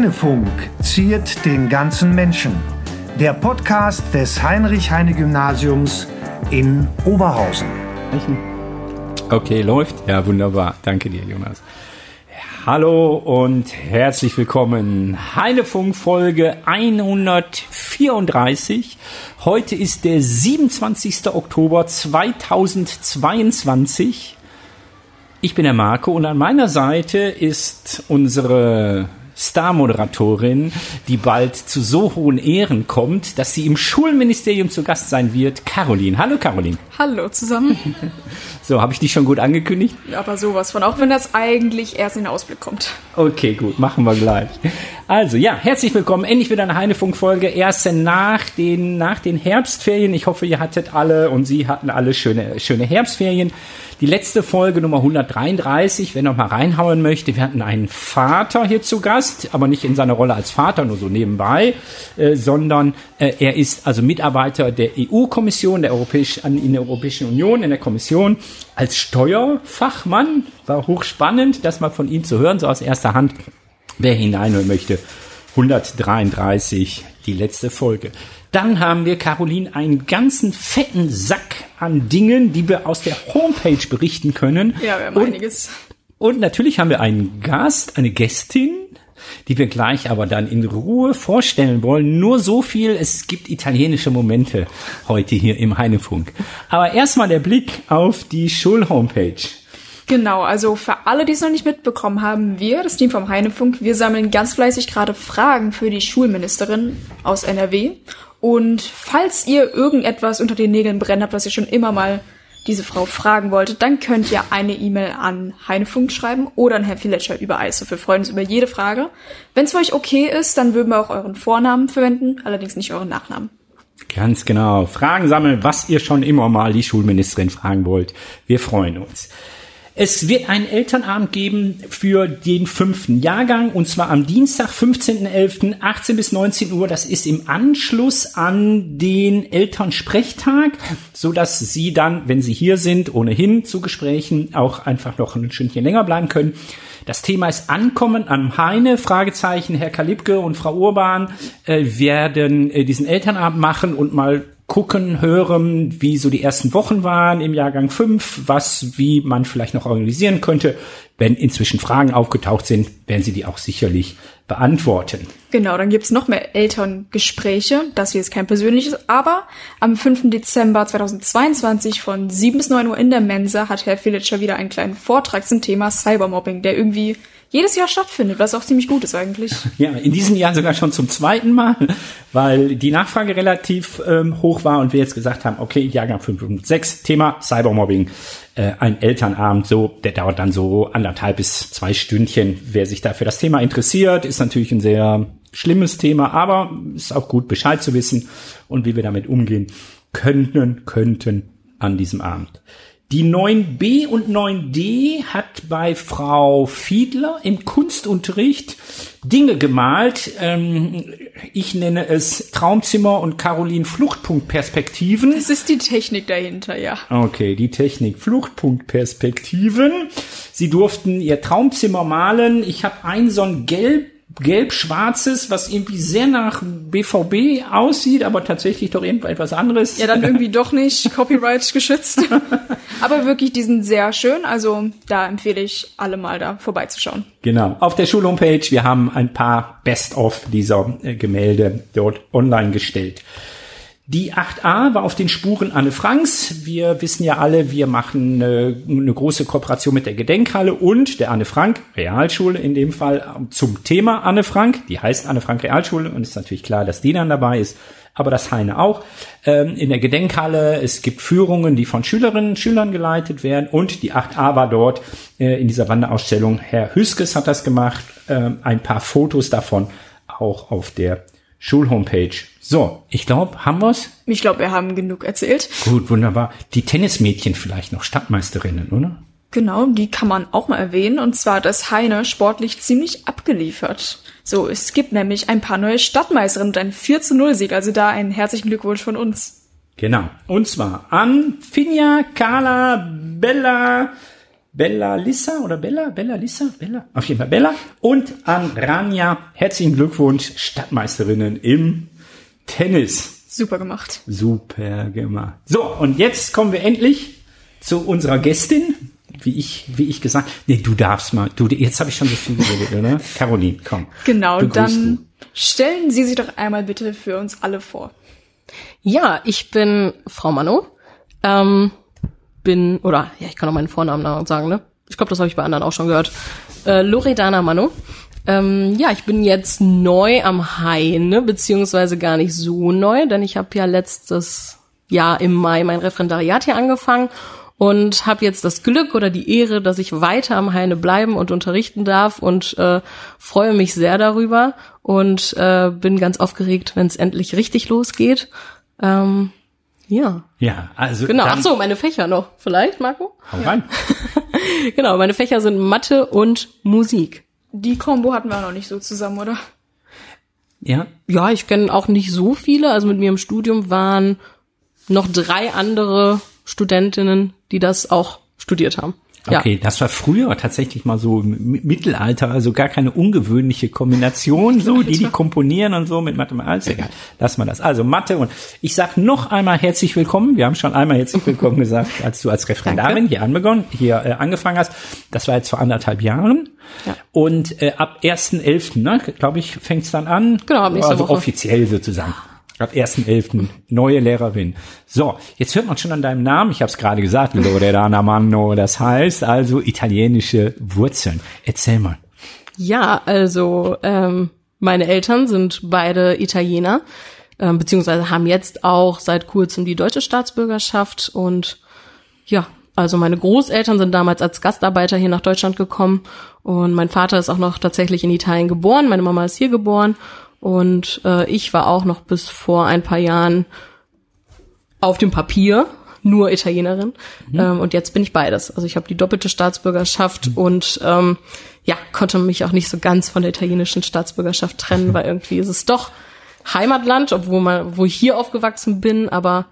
Heinefunk ziert den ganzen Menschen. Der Podcast des Heinrich-Heine-Gymnasiums in Oberhausen. Okay, läuft? Ja, wunderbar. Danke dir, Jonas. Hallo und herzlich willkommen. Heinefunk Folge 134. Heute ist der 27. Oktober 2022. Ich bin der Marco und an meiner Seite ist unsere Star-Moderatorin, die bald zu so hohen Ehren kommt, dass sie im Schulministerium zu Gast sein wird, Caroline. Hallo Caroline. Hallo zusammen. So, habe ich dich schon gut angekündigt? Ja, aber sowas von, auch wenn das eigentlich erst in den Ausblick kommt. Okay, gut, machen wir gleich. Also ja, herzlich willkommen. Endlich wieder eine Heinefunk-Folge. Erste nach den, nach den Herbstferien. Ich hoffe, ihr hattet alle und Sie hatten alle schöne, schöne Herbstferien. Die letzte Folge Nummer 133, wer noch mal reinhauen möchte, wir hatten einen Vater hier zu Gast, aber nicht in seiner Rolle als Vater, nur so nebenbei, äh, sondern äh, er ist also Mitarbeiter der EU-Kommission, der Europäischen, in der Europäischen Union, in der Kommission als Steuerfachmann. War hochspannend, das mal von ihm zu hören, so aus erster Hand. Wer hineinhören möchte, 133, die letzte Folge. Dann haben wir, Caroline, einen ganzen fetten Sack an Dingen, die wir aus der Homepage berichten können. Ja, wir haben und, einiges. Und natürlich haben wir einen Gast, eine Gästin, die wir gleich aber dann in Ruhe vorstellen wollen. Nur so viel, es gibt italienische Momente heute hier im Heinefunk. Aber erstmal der Blick auf die Schulhomepage. Genau, also für alle, die es noch nicht mitbekommen haben, wir, das Team vom Heinefunk, wir sammeln ganz fleißig gerade Fragen für die Schulministerin aus NRW. Und falls ihr irgendetwas unter den Nägeln brennt habt, was ihr schon immer mal diese Frau fragen wolltet, dann könnt ihr eine E-Mail an Heinefunk schreiben oder an Herrn Filetscher über Eis. Wir freuen uns über jede Frage. Wenn es für euch okay ist, dann würden wir auch euren Vornamen verwenden, allerdings nicht euren Nachnamen. Ganz genau. Fragen sammeln, was ihr schon immer mal die Schulministerin fragen wollt. Wir freuen uns. Es wird einen Elternabend geben für den fünften Jahrgang und zwar am Dienstag, 15.11., 18 bis 19 Uhr. Das ist im Anschluss an den Elternsprechtag, so dass Sie dann, wenn Sie hier sind, ohnehin zu Gesprächen auch einfach noch ein Stündchen länger bleiben können. Das Thema ist Ankommen am Heine. Fragezeichen. Herr Kalibke und Frau Urban äh, werden äh, diesen Elternabend machen und mal gucken, hören, wie so die ersten Wochen waren im Jahrgang 5, was, wie man vielleicht noch organisieren könnte. Wenn inzwischen Fragen aufgetaucht sind, werden sie die auch sicherlich beantworten. Genau, dann gibt's noch mehr Elterngespräche. Das hier ist kein persönliches, aber am 5. Dezember 2022 von 7 bis 9 Uhr in der Mensa hat Herr Filitscher wieder einen kleinen Vortrag zum Thema Cybermobbing, der irgendwie jedes Jahr stattfindet, was auch ziemlich gut ist eigentlich. Ja, in diesem Jahr sogar schon zum zweiten Mal, weil die Nachfrage relativ ähm, hoch war und wir jetzt gesagt haben, okay, Jahrgang 5 und 6, Thema Cybermobbing, äh, ein Elternabend, so, der dauert dann so anderthalb bis zwei Stündchen. Wer sich da für das Thema interessiert, ist natürlich ein sehr schlimmes Thema, aber ist auch gut Bescheid zu wissen und wie wir damit umgehen könnten, könnten an diesem Abend. Die 9b und 9d hat bei Frau Fiedler im Kunstunterricht Dinge gemalt. Ähm, ich nenne es Traumzimmer und Caroline Fluchtpunktperspektiven. Das ist die Technik dahinter, ja. Okay, die Technik Fluchtpunktperspektiven. Sie durften ihr Traumzimmer malen. Ich habe ein so ein gelb gelb-schwarzes, was irgendwie sehr nach BVB aussieht, aber tatsächlich doch irgendwas anderes. Ja, dann irgendwie doch nicht Copyright geschützt. aber wirklich, die sind sehr schön. Also da empfehle ich alle mal da vorbeizuschauen. Genau. Auf der Schulhomepage, wir haben ein paar Best-of dieser äh, Gemälde dort online gestellt. Die 8a war auf den Spuren Anne Franks. Wir wissen ja alle, wir machen eine, eine, große Kooperation mit der Gedenkhalle und der Anne Frank Realschule in dem Fall zum Thema Anne Frank. Die heißt Anne Frank Realschule und ist natürlich klar, dass die dann dabei ist, aber das Heine auch. Ähm, in der Gedenkhalle, es gibt Führungen, die von Schülerinnen und Schülern geleitet werden und die 8a war dort äh, in dieser Wanderausstellung. Herr Hüskes hat das gemacht, äh, ein paar Fotos davon auch auf der Schulhomepage. So, ich glaube, haben wir's? Ich glaube, wir haben genug erzählt. Gut, wunderbar. Die Tennismädchen vielleicht noch Stadtmeisterinnen, oder? Genau, die kann man auch mal erwähnen. Und zwar hat das Heine sportlich ziemlich abgeliefert. So, es gibt nämlich ein paar neue Stadtmeisterinnen und ein 4 zu 0 Sieg. Also da einen herzlichen Glückwunsch von uns. Genau. Und zwar an Finja, Carla, Bella, Bella Lissa oder Bella, Bella Lissa, Bella, auf jeden Fall Bella und an Rania. Herzlichen Glückwunsch, Stadtmeisterinnen im Tennis. Super gemacht. Super gemacht. So, und jetzt kommen wir endlich zu unserer Gästin. Wie ich, wie ich gesagt, nee, du darfst mal, du, jetzt habe ich schon so viel geredet, oder? Caroline, komm. Genau, dann du. stellen Sie sich doch einmal bitte für uns alle vor. Ja, ich bin Frau Mano. Ähm, bin, oder ja, ich kann auch meinen Vornamen sagen, ne? Ich glaube, das habe ich bei anderen auch schon gehört. Äh, Loredana Mano. Ähm, ja, ich bin jetzt neu am Heine, beziehungsweise gar nicht so neu, denn ich habe ja letztes Jahr im Mai mein Referendariat hier angefangen und habe jetzt das Glück oder die Ehre, dass ich weiter am Heine bleiben und unterrichten darf und äh, freue mich sehr darüber und äh, bin ganz aufgeregt, wenn es endlich richtig losgeht. Ähm, ja, Ja, also. genau. Ach so, meine Fächer noch, vielleicht, Marco? Hau rein. Genau, meine Fächer sind Mathe und Musik. Die Combo hatten wir auch noch nicht so zusammen, oder? Ja, Ja, ich kenne auch nicht so viele. Also mit mir im Studium waren noch drei andere Studentinnen, die das auch studiert haben. Okay, das war früher tatsächlich mal so im Mittelalter, also gar keine ungewöhnliche Kombination, so die die komponieren und so mit Mathematik. Alles egal, lass mal das. Also Mathe und ich sag noch einmal herzlich willkommen. Wir haben schon einmal herzlich willkommen gesagt, als du als Referendarin hier anbegonnen, hier äh, angefangen hast. Das war jetzt vor anderthalb Jahren. Ja. Und äh, ab 1.11., ne, glaube ich, fängt's dann an. Genau, ab nächster also Woche. offiziell sozusagen. Ab 1.11. neue Lehrerin. So, jetzt hört man schon an deinem Namen, ich habe es gerade gesagt, Loredana Manno, das heißt also italienische Wurzeln. Erzähl mal. Ja, also ähm, meine Eltern sind beide Italiener, ähm, beziehungsweise haben jetzt auch seit kurzem die deutsche Staatsbürgerschaft und ja, also meine Großeltern sind damals als Gastarbeiter hier nach Deutschland gekommen und mein Vater ist auch noch tatsächlich in Italien geboren, meine Mama ist hier geboren und äh, ich war auch noch bis vor ein paar Jahren auf dem Papier nur Italienerin. Ähm, und jetzt bin ich beides. Also ich habe die doppelte Staatsbürgerschaft und ähm, ja konnte mich auch nicht so ganz von der italienischen Staatsbürgerschaft trennen, weil irgendwie ist es doch Heimatland, obwohl man, wo ich hier aufgewachsen bin, aber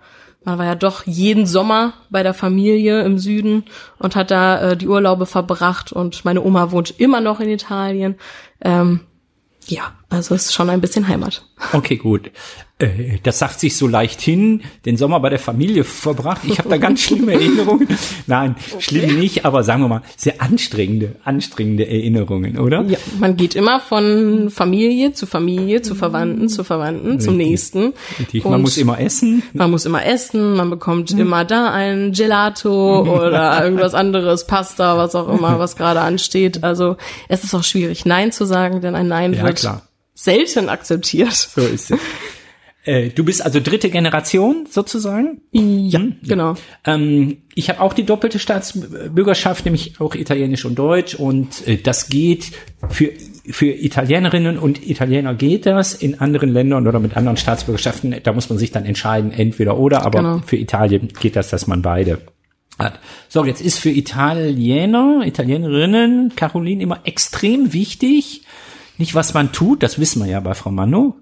man war ja doch jeden Sommer bei der Familie im Süden und hat da äh, die Urlaube verbracht. Und meine Oma wohnt immer noch in Italien. Ähm, ja, also es ist schon ein bisschen Heimat. Okay, gut. Äh, Das sagt sich so leicht hin, den Sommer bei der Familie verbracht. Ich habe da ganz schlimme Erinnerungen. Nein, schlimm nicht, aber sagen wir mal, sehr anstrengende, anstrengende Erinnerungen, oder? Ja, man geht immer von Familie zu Familie, zu Verwandten, zu Verwandten, zum nächsten. Richtig, Man muss immer essen. man muss immer essen, man bekommt immer da ein Gelato oder irgendwas anderes, Pasta, was auch immer, was gerade ansteht. Also es ist auch schwierig, Nein zu sagen, denn ein Nein Ja, wird klar. Selten akzeptiert. So ist es. Äh, Du bist also dritte Generation sozusagen. Ja, genau. Ähm, ich habe auch die doppelte Staatsbürgerschaft, nämlich auch Italienisch und Deutsch. Und äh, das geht für, für Italienerinnen und Italiener geht das. In anderen Ländern oder mit anderen Staatsbürgerschaften, da muss man sich dann entscheiden, entweder oder. Aber Genau. für Italien geht das, dass man beide hat. So, jetzt ist für Italiener, Italienerinnen, Caroline immer extrem wichtig, nicht was man tut, das wissen wir ja bei Frau Mano,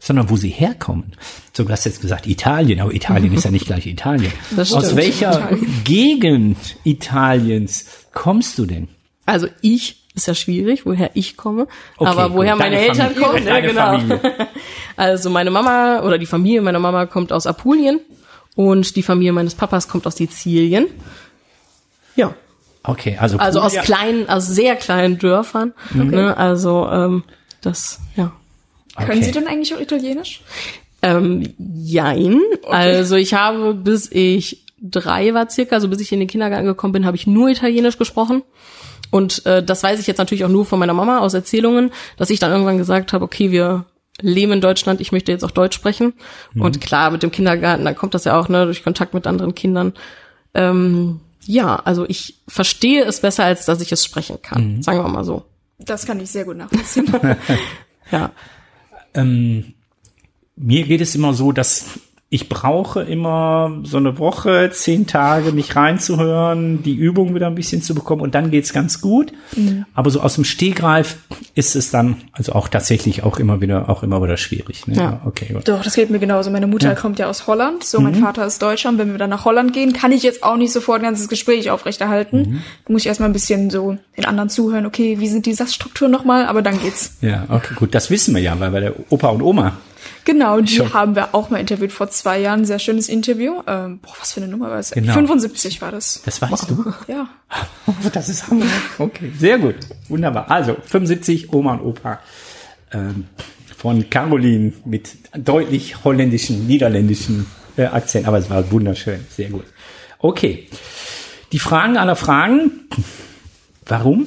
sondern wo sie herkommen. So, du hast jetzt gesagt Italien, aber Italien ist ja nicht gleich Italien. Aus welcher Gegend Italiens kommst du denn? Also ich ist ja schwierig, woher ich komme, Okay, aber woher meine Eltern Familie. kommen, ja, genau. Familie. Also meine Mama oder die Familie meiner Mama kommt aus Apulien und die Familie meines Papas kommt aus Sizilien. Ja, Okay, also also aus Ja. kleinen, aus sehr kleinen Dörfern. Ne, also ähm, das, ja. Können Okay. Sie denn eigentlich auch Italienisch? Ähm, jein. Also ich habe, bis ich drei war circa, also bis ich in den Kindergarten gekommen bin, habe ich nur Italienisch gesprochen. Und äh, das weiß ich jetzt natürlich auch nur von meiner Mama aus Erzählungen, dass ich dann irgendwann gesagt habe, okay, wir leben in Deutschland, ich möchte jetzt auch Deutsch sprechen. Und klar, mit dem Kindergarten, da kommt das ja auch, ne, durch Kontakt mit anderen Kindern. Ähm, ja, also ich verstehe es besser, als dass ich es sprechen kann. Sagen wir mal so. Das kann ich sehr gut nachvollziehen. Ja. Ähm, mir geht es immer so, dass ich brauche immer so eine Woche, zehn Tage, mich reinzuhören, die Übung wieder ein bisschen zu bekommen und dann geht's ganz gut. Mhm. Aber so aus dem Stehgreif ist es dann also auch tatsächlich auch immer wieder auch immer wieder schwierig. Ne? Ja. Okay. Gut. Doch, das geht mir genauso. Meine Mutter ja. kommt ja aus Holland, so mein mhm. Vater ist Deutscher und wenn wir dann nach Holland gehen, kann ich jetzt auch nicht sofort ein ganzes Gespräch aufrechterhalten. Mhm. Da muss ich erstmal ein bisschen so den anderen zuhören, okay, wie sind die Satzstrukturen nochmal, aber dann geht's. Ja, okay, gut, das wissen wir ja, weil bei der Opa und Oma Genau, die Schon. haben wir auch mal interviewt vor zwei Jahren. Sehr schönes Interview. Ähm, boah, was für eine Nummer war das? Genau. 75 war das. Das weißt wow. du? Ja. das ist Hammer. Okay, sehr gut. Wunderbar. Also 75, Oma und Opa. Ähm, von Caroline mit deutlich holländischen, niederländischen äh, Akzent. Aber es war wunderschön. Sehr gut. Okay. Die Fragen aller Fragen. Warum?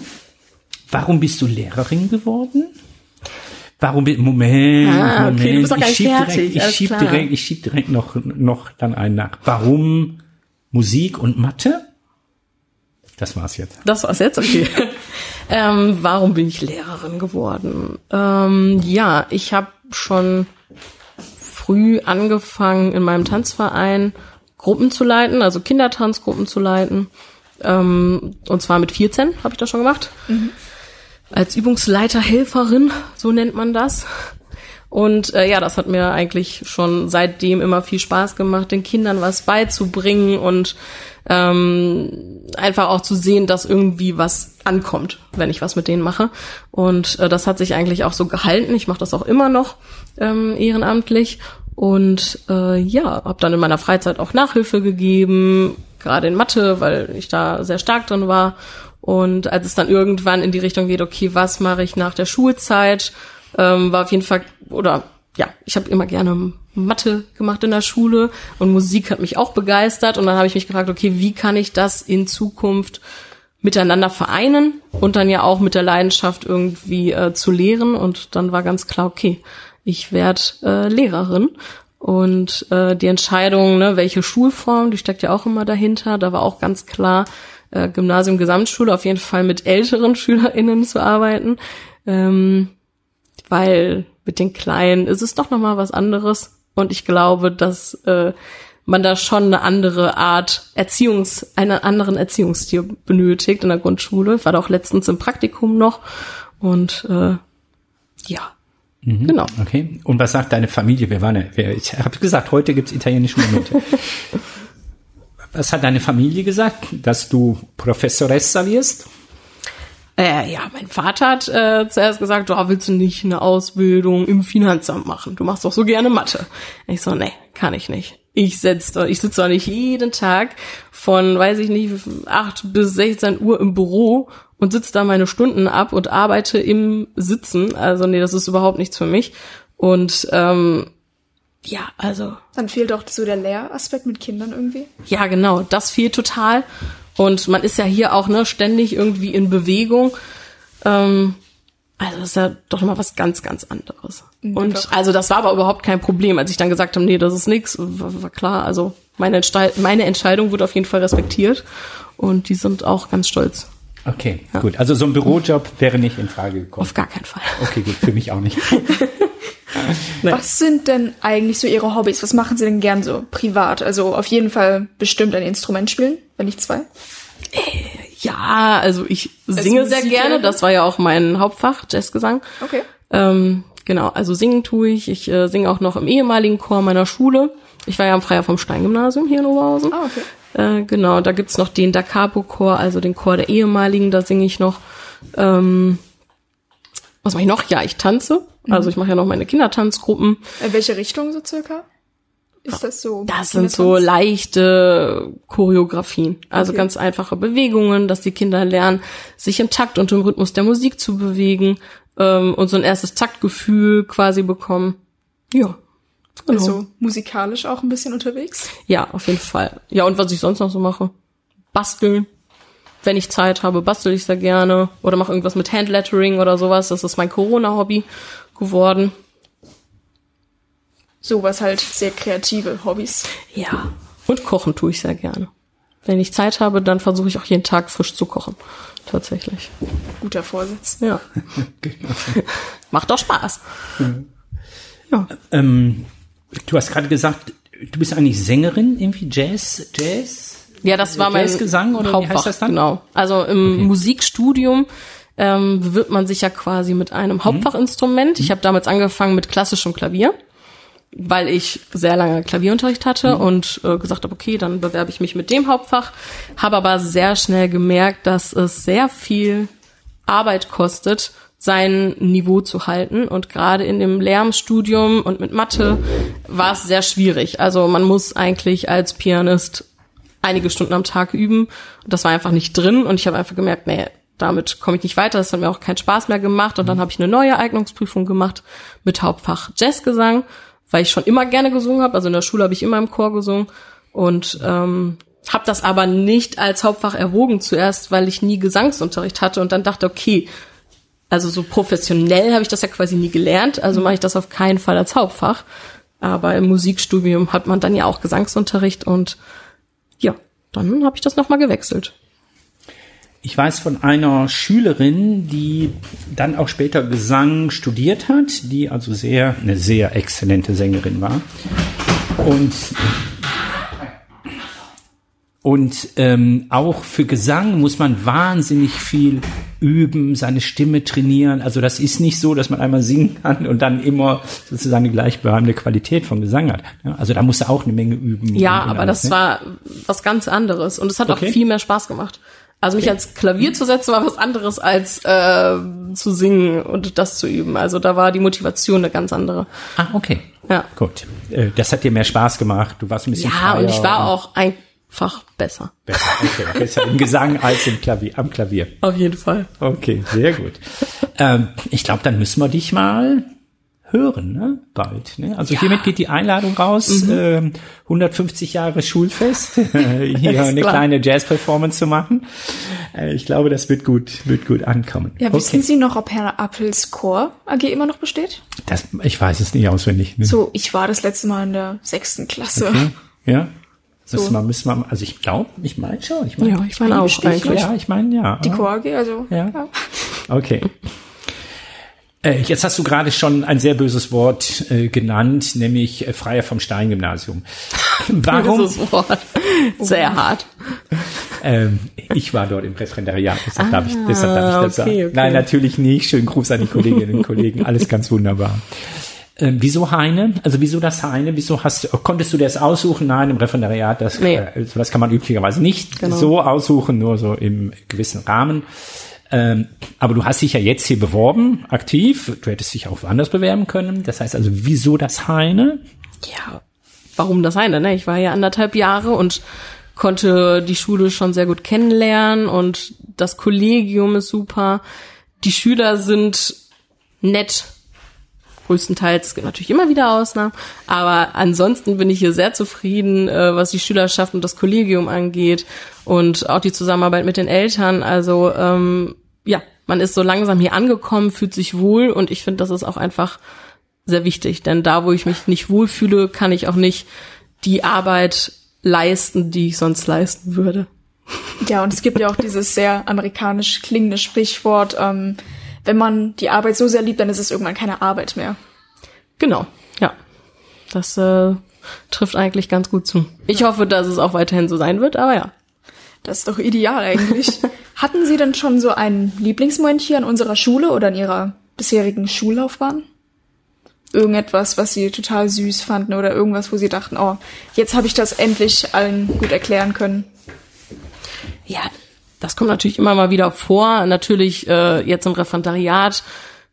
Warum bist du Lehrerin geworden? Warum Moment, ah, okay, Moment. Du bist doch ich schieb direkt, ich schieb klar. direkt, ich schieb direkt noch noch dann einen nach. Warum Musik und Mathe? Das war's jetzt. Das war's jetzt, okay. ähm, warum bin ich Lehrerin geworden? Ähm, ja, ich habe schon früh angefangen, in meinem Tanzverein Gruppen zu leiten, also Kindertanzgruppen zu leiten. Ähm, und zwar mit 14 habe ich das schon gemacht. Mhm als Übungsleiterhelferin, so nennt man das. Und äh, ja, das hat mir eigentlich schon seitdem immer viel Spaß gemacht, den Kindern was beizubringen und ähm, einfach auch zu sehen, dass irgendwie was ankommt, wenn ich was mit denen mache. Und äh, das hat sich eigentlich auch so gehalten. Ich mache das auch immer noch ähm, ehrenamtlich. Und äh, ja, habe dann in meiner Freizeit auch Nachhilfe gegeben, gerade in Mathe, weil ich da sehr stark drin war. Und als es dann irgendwann in die Richtung geht, okay, was mache ich nach der Schulzeit, ähm, war auf jeden Fall, oder ja, ich habe immer gerne Mathe gemacht in der Schule und Musik hat mich auch begeistert. Und dann habe ich mich gefragt, okay, wie kann ich das in Zukunft miteinander vereinen und dann ja auch mit der Leidenschaft irgendwie äh, zu lehren. Und dann war ganz klar, okay, ich werde äh, Lehrerin. Und äh, die Entscheidung, ne, welche Schulform, die steckt ja auch immer dahinter. Da war auch ganz klar, äh, Gymnasium, Gesamtschule auf jeden Fall mit älteren SchülerInnen zu arbeiten, ähm, weil mit den Kleinen ist es doch nochmal was anderes. Und ich glaube, dass äh, man da schon eine andere Art Erziehungs, einen anderen Erziehungsstil benötigt in der Grundschule. Ich war da auch letztens im Praktikum noch und äh, ja, Mhm, genau. Okay. Und was sagt deine Familie? Wir waren ja, ich habe gesagt, heute gibt's italienische Momente. Was hat deine Familie gesagt, dass du Professoressa wirst? Äh, ja, mein Vater hat äh, zuerst gesagt, oh, willst du nicht eine Ausbildung im Finanzamt machen? Du machst doch so gerne Mathe. Ich so, nee, kann ich nicht. Ich setze, ich sitze doch nicht jeden Tag von, weiß ich nicht, acht bis 16 Uhr im Büro und sitze da meine Stunden ab und arbeite im Sitzen. Also nee, das ist überhaupt nichts für mich. Und ähm, ja, also. Dann fehlt auch so der Lehraspekt mit Kindern irgendwie. Ja, genau, das fehlt total. Und man ist ja hier auch ne, ständig irgendwie in Bewegung. Ähm, also das ist ja doch mal was ganz, ganz anderes. Mhm, und doch. also das war aber überhaupt kein Problem, als ich dann gesagt habe, nee, das ist nix, war, war klar. Also meine, meine Entscheidung wurde auf jeden Fall respektiert und die sind auch ganz stolz. Okay, ja. gut. Also so ein Bürojob wäre nicht in Frage gekommen. Auf gar keinen Fall. Okay, gut, für mich auch nicht. Was sind denn eigentlich so Ihre Hobbys? Was machen Sie denn gern so privat? Also auf jeden Fall bestimmt ein Instrument spielen, wenn nicht zwei. Äh, ja, also ich singe sehr gerne. Das war ja auch mein Hauptfach, Jazzgesang. Okay. Ähm, genau, also singen tue ich. Ich äh, singe auch noch im ehemaligen Chor meiner Schule. Ich war ja am Freier vom Stein-Gymnasium hier in Oberhausen. Ah, okay. Äh, genau, da gibt's noch den Da Capo-Chor, also den Chor der ehemaligen, da singe ich noch. Ähm, was mache ich noch? Ja, ich tanze. Mhm. Also ich mache ja noch meine Kindertanzgruppen. In welche Richtung so circa? Ist das so? Das sind so leichte Choreografien. Also okay. ganz einfache Bewegungen, dass die Kinder lernen, sich im Takt und im Rhythmus der Musik zu bewegen ähm, und so ein erstes Taktgefühl quasi bekommen. Ja. Genau. Also musikalisch auch ein bisschen unterwegs? Ja, auf jeden Fall. Ja, und was ich sonst noch so mache? Basteln wenn ich Zeit habe, bastel ich sehr gerne oder mache irgendwas mit Handlettering oder sowas. Das ist mein Corona-Hobby geworden. Sowas halt sehr kreative Hobbys. Ja. Und kochen tue ich sehr gerne. Wenn ich Zeit habe, dann versuche ich auch jeden Tag frisch zu kochen. Tatsächlich. Guter Vorsitz. Ja. Macht doch Spaß. Ja. Ähm, du hast gerade gesagt, du bist eigentlich Sängerin, irgendwie Jazz, Jazz? Ja, das war mein Jazzgesang oder wie Hauptfach, heißt das dann? genau. Also im Okay. Musikstudium ähm, bewirbt man sich ja quasi mit Mhm. einem Hauptfachinstrument. Ich habe damals angefangen mit klassischem Klavier, weil ich sehr lange Klavierunterricht hatte Mhm. und äh, gesagt habe, okay, dann bewerbe ich mich mit dem Hauptfach. Habe aber sehr schnell gemerkt, dass es sehr viel Arbeit kostet, sein Niveau zu halten. Und gerade in dem Lehramtsstudium und mit Mathe war es sehr schwierig. Also man muss eigentlich als Pianist einige Stunden am Tag üben. Und das war einfach nicht drin. Und ich habe einfach gemerkt, nee, damit komme ich nicht weiter. Das hat mir auch keinen Spaß mehr gemacht. Und dann habe ich eine neue Eignungsprüfung gemacht mit Hauptfach Jazzgesang, weil ich schon immer gerne gesungen habe. Also in der Schule habe ich immer im Chor gesungen. Und ähm, habe das aber nicht als Hauptfach erwogen zuerst, weil ich nie Gesangsunterricht hatte und dann dachte, okay, also so professionell habe ich das ja quasi nie gelernt, also mache ich das auf keinen Fall als Hauptfach. Aber im Musikstudium hat man dann ja auch Gesangsunterricht und ja, dann habe ich das nochmal gewechselt. Ich weiß von einer Schülerin, die dann auch später Gesang studiert hat, die also sehr, eine sehr exzellente Sängerin war. Und, und ähm, auch für Gesang muss man wahnsinnig viel üben, seine Stimme trainieren. Also das ist nicht so, dass man einmal singen kann und dann immer sozusagen die gleichbleibende Qualität vom Gesang hat. Also da musst du auch eine Menge üben. Ja, aber alles, das ne? war was ganz anderes und es hat Okay. auch viel mehr Spaß gemacht. Also mich ans Klavier zu setzen war was anderes als äh, zu singen und das zu üben. Also da war die Motivation eine ganz andere. Ah, okay. Ja. Gut. Äh, Das hat dir mehr Spaß gemacht. Du warst ein bisschen Ja, freier und ich war auch einfach besser. Besser, okay. Besser im Gesang als im Klavier, am Klavier. Auf jeden Fall. Okay, sehr gut. Ähm, ich glaube, dann müssen wir dich mal hören, ne? Bald. Ne? Also hiermit geht die Einladung raus. Mhm. Ähm, 150 Jahre Schulfest, hier eine klar. kleine Jazz-Performance zu machen. Äh, ich glaube, das wird gut, wird gut ankommen. Ja, wissen Sie noch, ob Herr Appels Chor AG immer noch besteht? Das, ich weiß es nicht auswendig. Ne? So, ich war das letzte Mal in der sechsten Klasse. Okay. Ja. So. Müssen wir, müssen wir, also ich glaube, ich meine schon. Ich mein, Ja, ich meine auch besteht eigentlich. Ja, ich meine ja. Die AG, also. Ja. Okay. Äh, Jetzt hast du gerade schon ein sehr böses Wort äh, genannt, nämlich äh, Freier vom Stein-Gymnasium. Warum? Dieses Wort. Sehr hart. Ähm, ich war dort im Referendariat, deshalb darf ich, deshalb darf ich das Ah, okay, sagen. okay. Nein, natürlich nicht. Schönen Gruß an die Kolleginnen und Kollegen. Alles ganz wunderbar. Ähm, wieso Heine? Also wieso das Heine? Wieso hast du, konntest du das aussuchen? Nein, im Referendariat, das, Nee. äh, so das kann man üblicherweise nicht Genau. so aussuchen, nur so im gewissen Rahmen. Ähm, aber du hast dich ja jetzt hier beworben, aktiv. Du hättest dich auch woanders bewerben können. Das heißt also, wieso das Heine? Ja, warum das eine? Ne? Ich war ja anderthalb Jahre und konnte die Schule schon sehr gut kennenlernen und das Kollegium ist super. Die Schüler sind nett. Größtenteils es gibt natürlich immer wieder Ausnahmen, aber ansonsten bin ich hier sehr zufrieden, äh, was die Schülerschaft und das Kollegium angeht und auch die Zusammenarbeit mit den Eltern. Also ähm, ja, man ist so langsam hier angekommen, fühlt sich wohl und ich finde, das ist auch einfach sehr wichtig, denn da, wo ich mich nicht wohlfühle, kann ich auch nicht die Arbeit leisten, die ich sonst leisten würde. Ja, und es gibt ja auch dieses sehr amerikanisch klingende Sprichwort, ähm, wenn man die Arbeit so sehr liebt, dann ist es irgendwann keine Arbeit mehr. Genau, ja. Das äh, trifft eigentlich ganz gut zu. Ich hoffe, dass es auch weiterhin so sein wird, aber ja. Das ist doch ideal eigentlich. Hatten Sie denn schon so einen Lieblingsmoment hier an unserer Schule oder in Ihrer bisherigen Schullaufbahn? Irgendetwas, was Sie total süß fanden oder irgendwas, wo Sie dachten, oh, jetzt habe ich das endlich allen gut erklären können. Ja, das kommt natürlich immer mal wieder vor. Natürlich äh, jetzt im Referendariat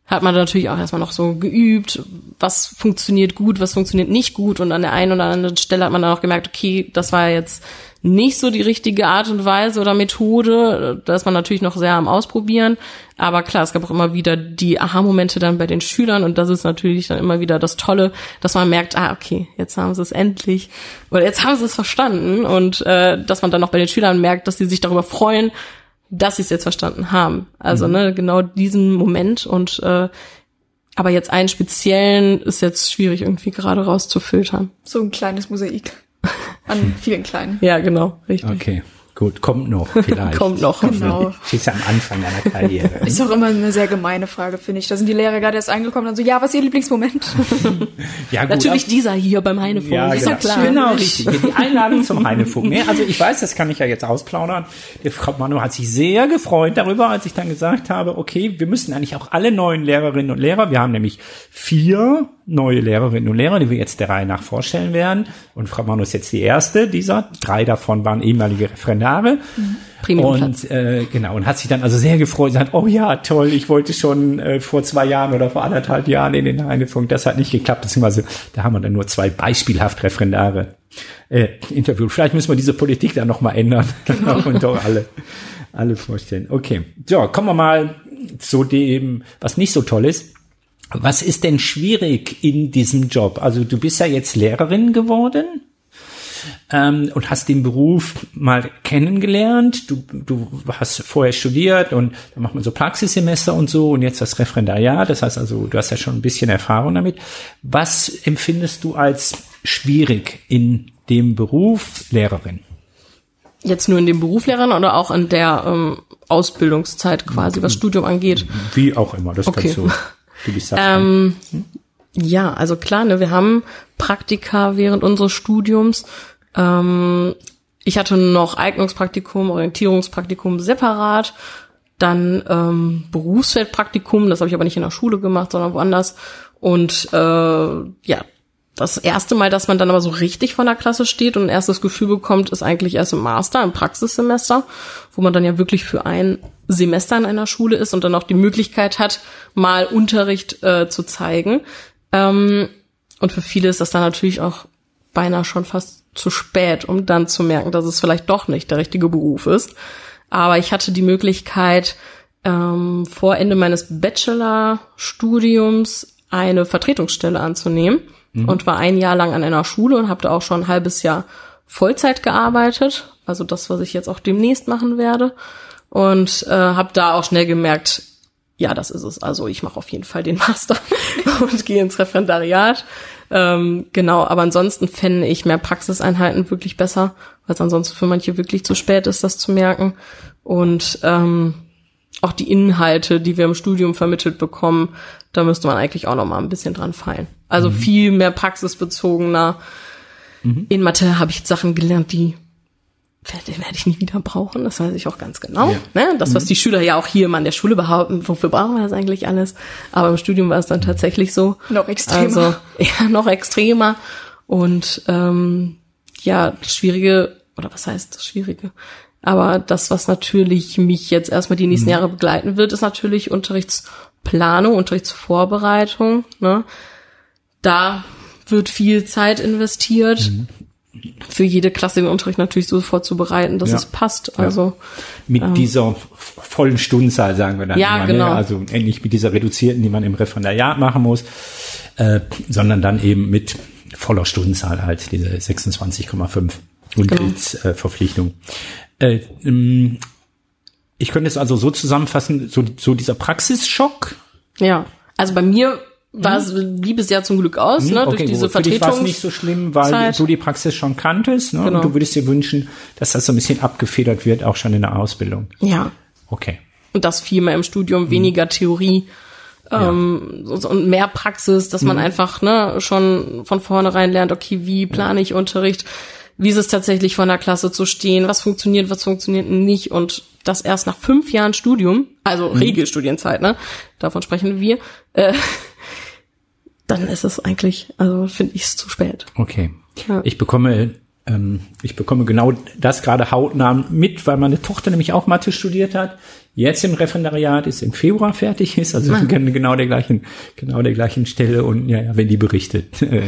hat man natürlich auch erstmal noch so geübt, was funktioniert gut, was funktioniert nicht gut. Und an der einen oder anderen Stelle hat man dann auch gemerkt, okay, das war jetzt nicht so die richtige Art und Weise oder Methode. Da ist man natürlich noch sehr am Ausprobieren. Aber klar, es gab auch immer wieder die Aha-Momente dann bei den Schülern. Und das ist natürlich dann immer wieder das Tolle, dass man merkt, ah, okay, jetzt haben sie es endlich. Oder jetzt haben sie es verstanden. Und äh, dass man dann auch bei den Schülern merkt, dass sie sich darüber freuen, dass sie es jetzt verstanden haben. Also ne, genau diesen Moment und äh, aber jetzt einen speziellen ist jetzt schwierig irgendwie gerade rauszufiltern. So ein kleines Mosaik. An vielen kleinen. Ja, genau, richtig. Okay. Gut, kommt noch vielleicht. Kommt noch. Genau. Stehst ja am Anfang deiner Karriere. Ist doch immer eine sehr gemeine Frage, finde ich. Da sind die Lehrer gerade erst angekommen und so, ja, was ist Ihr Lieblingsmoment? ja, gut, Natürlich dieser hier beim Heinefunk. Ja, ist genau. ja klar. Genau, richtig. Die Einladung zum Heinefunk. Nee, also ich weiß, das kann ich ja jetzt ausplaudern. Die Frau Manu hat sich sehr gefreut darüber, als ich dann gesagt habe, okay, wir müssen eigentlich auch alle neuen Lehrerinnen und Lehrer, wir haben nämlich vier neue Lehrerinnen und Lehrer, die wir jetzt der Reihe nach vorstellen werden. Und Frau Manu ist jetzt die erste dieser. Drei davon waren ehemalige Referendare. Premiumplatz. Und äh, genau, und hat sich dann also sehr gefreut, sagt, oh ja, toll, ich wollte schon äh, vor zwei Jahren oder vor anderthalb Jahren in den Heinefunk, das hat nicht geklappt, beziehungsweise da haben wir dann nur zwei beispielhaft Referendare äh, interviewt. Vielleicht müssen wir diese Politik dann nochmal ändern genau. und doch alle, alle vorstellen. Okay, so, kommen wir mal zu dem, was nicht so toll ist. Was ist denn schwierig in diesem Job? Also du bist ja jetzt Lehrerin geworden ähm, und hast den Beruf mal kennengelernt. Du, du hast vorher studiert und dann macht man so Praxissemester und so und jetzt das Referendariat. Das heißt also, du hast ja schon ein bisschen Erfahrung damit. Was empfindest du als schwierig in dem Beruf Lehrerin? Jetzt nur in dem Beruf Lehrern oder auch in der ähm, Ausbildungszeit quasi, was Studium angeht? Wie auch immer, das Okay. kannst du. Du bist da frei. Ähm, ja, also klar, ne, wir haben Praktika während unseres Studiums. Ähm, ich hatte noch Eignungspraktikum, Orientierungspraktikum separat, dann ähm, Berufsfeldpraktikum, das habe ich aber nicht in der Schule gemacht, sondern woanders. Und äh, ja, das erste Mal, dass man dann aber so richtig von der Klasse steht und ein erstes Gefühl bekommt, ist eigentlich erst im Master, im Praxissemester, wo man dann ja wirklich für ein Semester in einer Schule ist und dann auch die Möglichkeit hat, mal Unterricht äh, zu zeigen. Ähm, und für viele ist das dann natürlich auch beinahe schon fast zu spät, um dann zu merken, dass es vielleicht doch nicht der richtige Beruf ist. Aber ich hatte die Möglichkeit, ähm, vor Ende meines Bachelorstudiums eine Vertretungsstelle anzunehmen und war ein Jahr lang an einer Schule und habe da auch schon ein halbes Jahr Vollzeit gearbeitet. Also das, was ich jetzt auch demnächst machen werde. Und äh, habe da auch schnell gemerkt, ja, das ist es. Also ich mache auf jeden Fall den Master und gehe ins Referendariat. Ähm, genau, aber ansonsten fände ich mehr Praxiseinheiten wirklich besser, weil es ansonsten für manche wirklich zu spät ist, das zu merken. Und ähm, auch die Inhalte, die wir im Studium vermittelt bekommen, da müsste man eigentlich auch noch mal ein bisschen dran feilen. Also viel mehr praxisbezogener. In Mathe habe ich Sachen gelernt, die werde, werde ich nicht wieder brauchen. Das weiß ich auch ganz genau. Ja. Ne? Das, was die Schüler ja auch hier immer an der Schule behaupten, wofür brauchen wir das eigentlich alles? Aber im Studium war es dann tatsächlich so. Noch extremer. Also, ja, noch extremer. Und ähm, ja, das Schwierige, oder was heißt das Schwierige? Aber das, was natürlich mich jetzt erstmal die nächsten Jahre begleiten wird, ist natürlich Unterrichtsplanung, Unterrichtsvorbereitung. Ne? Da wird viel Zeit investiert. Für jede Klasse den Unterricht natürlich so vorzubereiten, dass Ja. es passt. Also mit dieser f- vollen Stundenzahl, sagen wir dann. Ja, immer, genau. Ne? Also nicht mit dieser reduzierten, die man im Referendariat machen muss, äh, sondern dann eben mit voller Stundenzahl halt, diese 26,5 Unterrichtsverpflichtung. Äh, ähm, ich könnte es also so zusammenfassen, so, so dieser Praxisschock, ja, also bei mir war es, blieb es ja zum Glück aus, ne, durch diese dich war es Vertretung. nicht so schlimm, weil Zeit. du die Praxis schon kanntest. Ne? Genau. Und du würdest dir wünschen, dass das so ein bisschen abgefedert wird, auch schon in der Ausbildung. Ja, Okay. und das viel mehr im Mhm. Studium, weniger Theorie ähm, so- und mehr Praxis, dass Mhm. man einfach ne, schon von vornherein lernt, okay, wie plane ich Unterricht, wie ist es tatsächlich vor einer Klasse zu stehen, was funktioniert, was funktioniert nicht und das erst nach fünf Jahren Studium, also Mhm. Regelstudienzeit, ne, davon sprechen wir, äh, dann ist es eigentlich, also finde ich es zu spät. Okay. Ja. Ich bekomme, ähm, ich bekomme genau das gerade hautnah mit, weil meine Tochter nämlich auch Mathe studiert hat. Jetzt im Referendariat ist im Februar fertig ist, also kennen genau der gleichen, genau der gleichen Stelle und ja, ja wenn die berichtet, äh,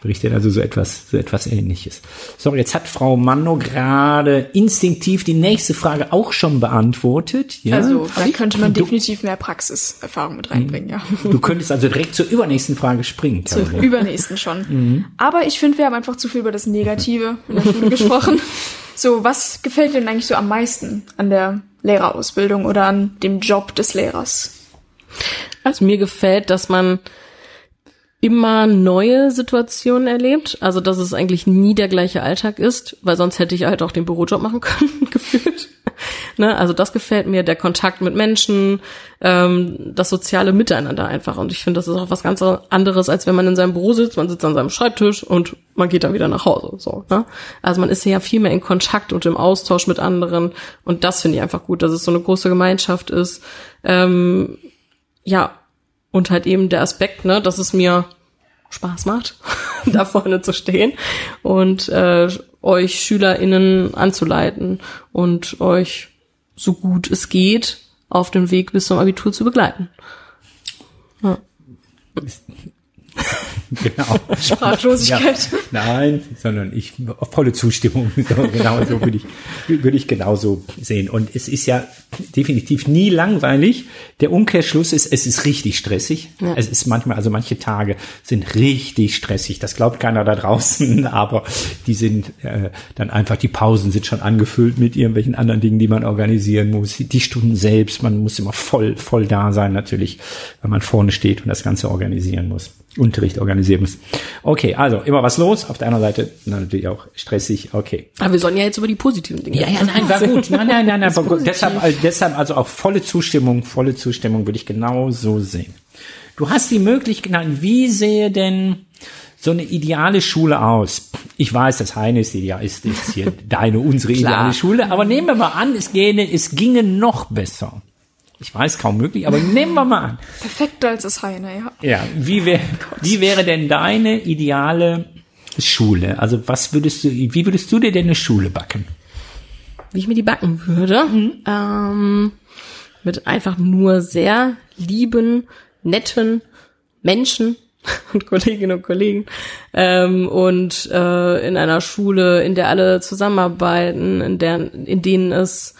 berichtet also so etwas, so etwas ähnliches. So, jetzt hat Frau Manno gerade instinktiv die nächste Frage auch schon beantwortet. Ja? Also da könnte man Du- definitiv mehr Praxiserfahrung mit reinbringen, ja. Du könntest also direkt zur übernächsten Frage springen. Zur Caroline. übernächsten schon. Aber ich finde, wir haben einfach zu viel über das Negative in der Schule gesprochen. So, was gefällt dir denn eigentlich so am meisten an der Lehrerausbildung oder an dem Job des Lehrers? Also mir gefällt, dass man immer neue Situationen erlebt. Also, dass es eigentlich nie der gleiche Alltag ist, weil sonst hätte ich halt auch den Bürojob machen können, gefühlt. ne? Also, das gefällt mir, der Kontakt mit Menschen, ähm, das soziale Miteinander einfach. Und ich finde, das ist auch was ganz anderes, als wenn man in seinem Büro sitzt, man sitzt an seinem Schreibtisch und man geht dann wieder nach Hause. So, ne? Also, man ist ja viel mehr in Kontakt und im Austausch mit anderen. Und das finde ich einfach gut, dass es so eine große Gemeinschaft ist. Ähm, ja, und halt eben der Aspekt, ne, dass es mir Spaß macht, da vorne zu stehen und äh, euch SchülerInnen anzuleiten und euch so gut es geht auf dem Weg bis zum Abitur zu begleiten. Ja. Genau. Sprachlosigkeit. Ja, nein, sondern ich volle Zustimmung. So, genau so würde ich, würde ich genauso sehen. Und es ist ja definitiv nie langweilig. Der Umkehrschluss ist, es ist richtig stressig. Ja. Es ist manchmal, also manche Tage sind richtig stressig. Das glaubt keiner da draußen, aber die sind äh, dann einfach, die Pausen sind schon angefüllt mit irgendwelchen anderen Dingen, die man organisieren muss. Die Stunden selbst, man muss immer voll, voll da sein natürlich, wenn man vorne steht und das Ganze organisieren muss. Unterricht organisieren muss. Okay, also immer was los. Auf der anderen Seite natürlich auch stressig. Okay. Aber wir sollen ja jetzt über die positiven Dinge. Ja, ja, nein, war gut. Nein, nein, nein, nein war gut. Deshalb, also, deshalb also auch volle Zustimmung, volle Zustimmung würde ich genau so sehen. Du hast die Möglichkeit, wie sehe denn so eine ideale Schule aus? Ich weiß, das Heine ist ideal, ist, ist hier deine, unsere ideale Schule, aber nehmen wir mal an, es ginge, es ginge noch besser. Ich weiß kaum möglich, aber nehmen wir mal an. Perfekter als das Heine, ja. Ja, wie, wär, oh wie wäre denn deine ideale Schule? Also was würdest du, wie würdest du dir denn eine Schule backen? Wie ich mir die backen würde? Mhm. Ähm, mit einfach nur sehr lieben, netten Menschen und Kolleginnen und Kollegen ähm, und äh, in einer Schule, in der alle zusammenarbeiten, in der, in denen es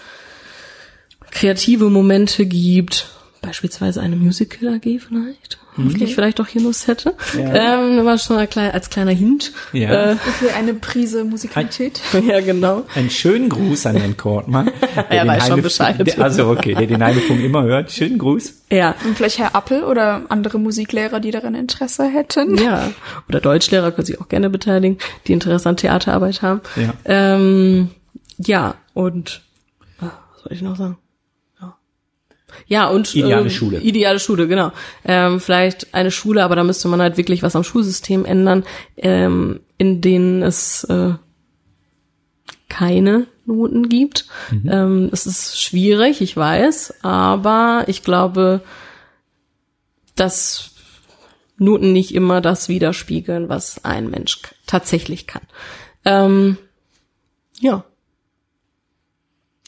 kreative Momente gibt, beispielsweise eine Musical AG vielleicht, mhm. die ich vielleicht auch hier Lust hätte. Ja. Ähm, war schon als kleiner Hint. Ja. Äh, Für eine Prise Musikalität. ja, genau. Einen schönen Gruß an Herrn Kortmann. er weiß schon Bescheid. Der, also okay, der den Heidefunk immer hört. Schönen Gruß. Ja. Und vielleicht Herr Appel oder andere Musiklehrer, die daran Interesse hätten. Ja. Oder Deutschlehrer können sich auch gerne beteiligen, die Interesse an Theaterarbeit haben. Ja. Ähm, ja, und ah, was soll ich noch sagen? Ja, und ideale ähm, Schule. Ideale Schule, genau. Ähm, vielleicht eine Schule, aber da müsste man halt wirklich was am Schulsystem ändern, ähm, in denen es äh, keine Noten gibt. Mhm. Ähm, es ist schwierig, ich weiß, aber ich glaube, dass Noten nicht immer das widerspiegeln, was ein Mensch tatsächlich kann. Ähm, ja.